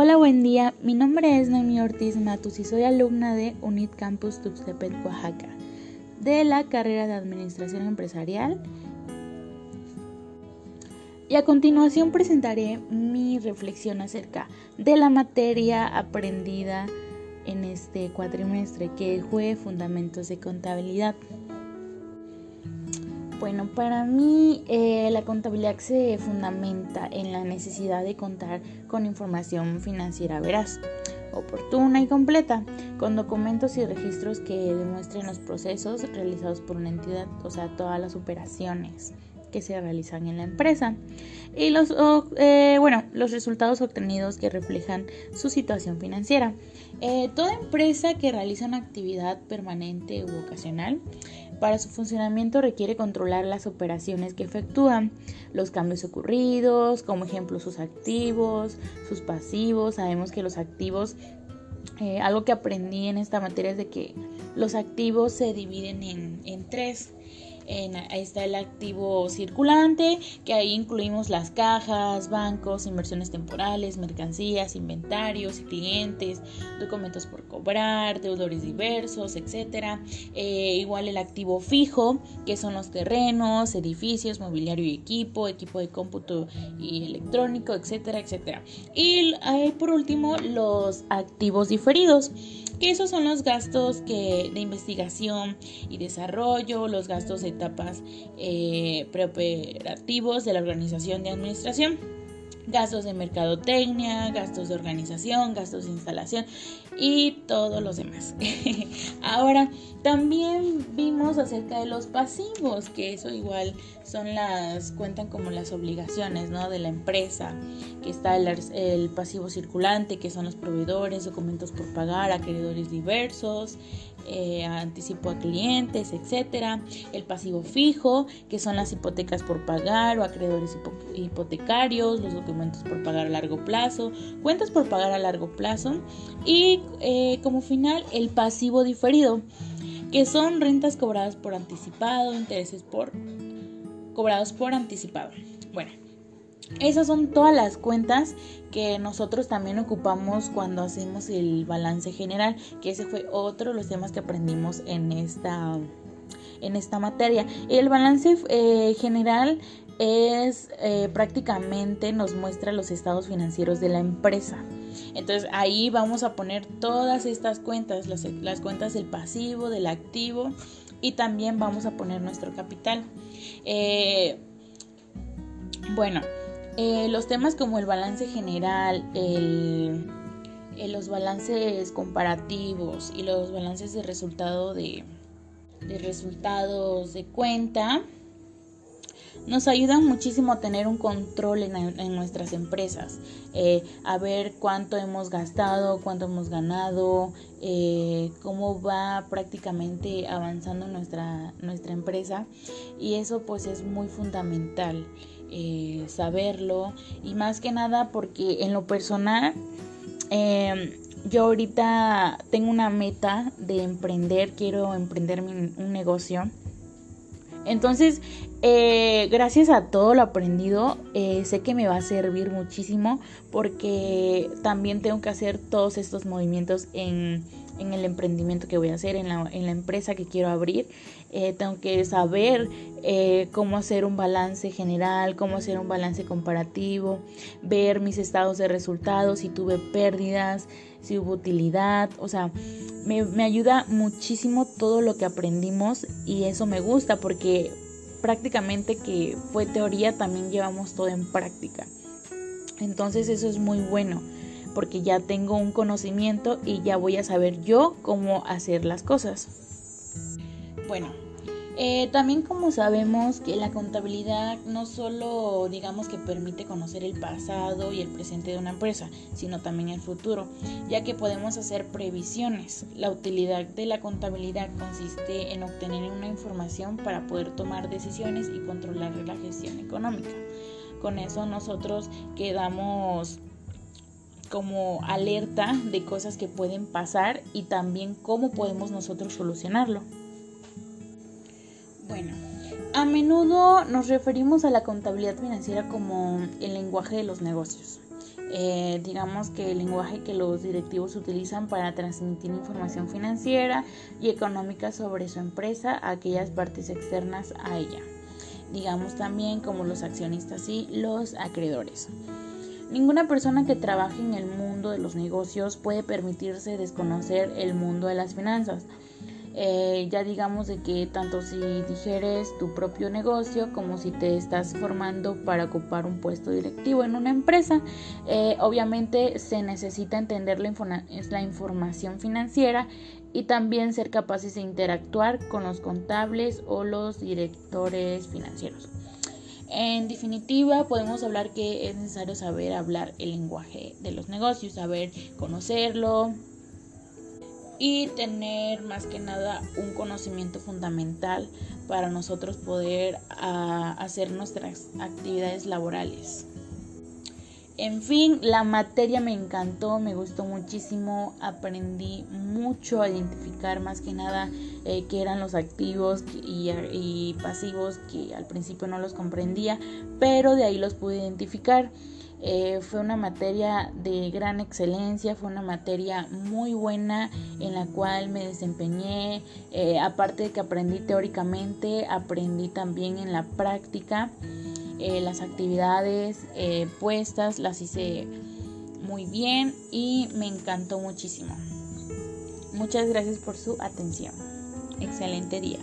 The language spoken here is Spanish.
Hola, buen día. Mi nombre es Noemi Ortiz Matus y soy alumna de UNIT Campus Tuxtepec, Oaxaca, de la carrera de Administración Empresarial. Y a continuación presentaré mi reflexión acerca de la materia aprendida en este cuatrimestre que fue Fundamentos de Contabilidad. Bueno, para mí eh, la contabilidad se fundamenta en la necesidad de contar con información financiera veraz, oportuna y completa, con documentos y registros que demuestren los procesos realizados por una entidad, o sea, todas las operaciones que se realizan en la empresa y los, eh, bueno, los resultados obtenidos que reflejan su situación financiera. Eh, toda empresa que realiza una actividad permanente u ocasional para su funcionamiento requiere controlar las operaciones que efectúan, los cambios ocurridos, como ejemplo sus activos, sus pasivos. Sabemos que los activos, eh, algo que aprendí en esta materia es de que los activos se dividen en, en tres ahí está el activo circulante, que ahí incluimos las cajas, bancos, inversiones temporales, mercancías, inventarios y clientes, documentos por cobrar, deudores diversos, etc. Eh, igual el activo fijo, que son los terrenos, edificios, mobiliario y equipo, equipo de cómputo y electrónico, etcétera, etcétera. Y por último, los activos diferidos que esos son los gastos que, de investigación y desarrollo, los gastos de etapas eh, preoperativos de la organización de administración. Gastos de mercadotecnia, gastos de organización, gastos de instalación y todos los demás. Ahora, también vimos acerca de los pasivos, que eso igual son las, cuentan como las obligaciones, ¿no? De la empresa, que está el, el pasivo circulante, que son los proveedores, documentos por pagar, acreedores diversos, eh, anticipo a clientes, etcétera. El pasivo fijo, que son las hipotecas por pagar o acreedores hipotecarios, los documentos por pagar a largo plazo, cuentas por pagar a largo plazo y eh, como final el pasivo diferido, que son rentas cobradas por anticipado, intereses por cobrados por anticipado. Bueno, esas son todas las cuentas que nosotros también ocupamos cuando hacemos el balance general, que ese fue otro de los temas que aprendimos en esta, en esta materia. El balance eh, general es eh, prácticamente nos muestra los estados financieros de la empresa. Entonces ahí vamos a poner todas estas cuentas, las, las cuentas del pasivo, del activo y también vamos a poner nuestro capital. Eh, bueno, eh, los temas como el balance general, el, los balances comparativos y los balances de resultado de, resultados de cuenta nos ayudan muchísimo a tener un control en, nuestras empresas, eh, a ver cuánto hemos gastado, cuánto hemos ganado, eh, cómo va prácticamente avanzando nuestra, nuestra empresa y eso pues es muy fundamental. Eh, saberlo y más que nada porque en lo personal em, yo ahorita tengo una meta de emprender, quiero emprender un negocio. Entonces, eh, gracias a todo lo aprendido, eh, sé que me va a servir muchísimo porque también tengo que hacer todos estos movimientos en, en el emprendimiento que voy a hacer, en la, empresa que quiero abrir. Eh, tengo que saber eh, cómo hacer un balance general, cómo hacer un balance comparativo, ver mis estados de resultados, si tuve pérdidas, si hubo utilidad, o sea, me, me ayuda muchísimo todo lo que aprendimos y eso me gusta porque prácticamente que fue teoría, también llevamos todo en práctica. Entonces eso es muy bueno porque ya tengo un conocimiento y ya voy a saber yo cómo hacer las cosas. Bueno, eh, también como sabemos que la contabilidad no solo digamos que permite conocer el pasado y el presente de una empresa, sino también el futuro, ya que podemos hacer previsiones. La utilidad de la contabilidad consiste en obtener una información para poder tomar decisiones y controlar la gestión económica. Con eso nosotros quedamos como alerta de cosas que pueden pasar y también cómo podemos nosotros solucionarlo. Bueno, a menudo nos referimos a la contabilidad financiera como el lenguaje de los negocios. Eh, digamos que el lenguaje que los directivos utilizan para transmitir información financiera y económica sobre su empresa a aquellas partes externas a ella, digamos también como los accionistas y los acreedores. Ninguna persona que trabaje en el mundo de los negocios puede permitirse desconocer el mundo de las finanzas. Eh, ya digamos de que tanto si dijeres tu propio negocio como si te estás formando para ocupar un puesto directivo en una empresa, eh, obviamente se necesita entender la, la información financiera y también ser capaces de interactuar con los contables o los directores financieros. En definitiva, podemos hablar que es necesario saber hablar el lenguaje de los negocios, saber conocerlo, y tener más que nada un conocimiento fundamental para nosotros poder ah, hacer nuestras actividades laborales. En fin, la materia me encantó, me gustó muchísimo, aprendí mucho a identificar más que nada eh, qué eran los activos y, pasivos que al principio no los comprendía, pero de ahí los pude identificar. Eh, fue una materia de gran excelencia, fue una materia muy buena en la cual me desempeñé, eh, aparte de que aprendí teóricamente, aprendí también en la práctica, eh, las actividades puestas, las hice muy bien y me encantó muchísimo. Muchas gracias por su atención. Excelente día.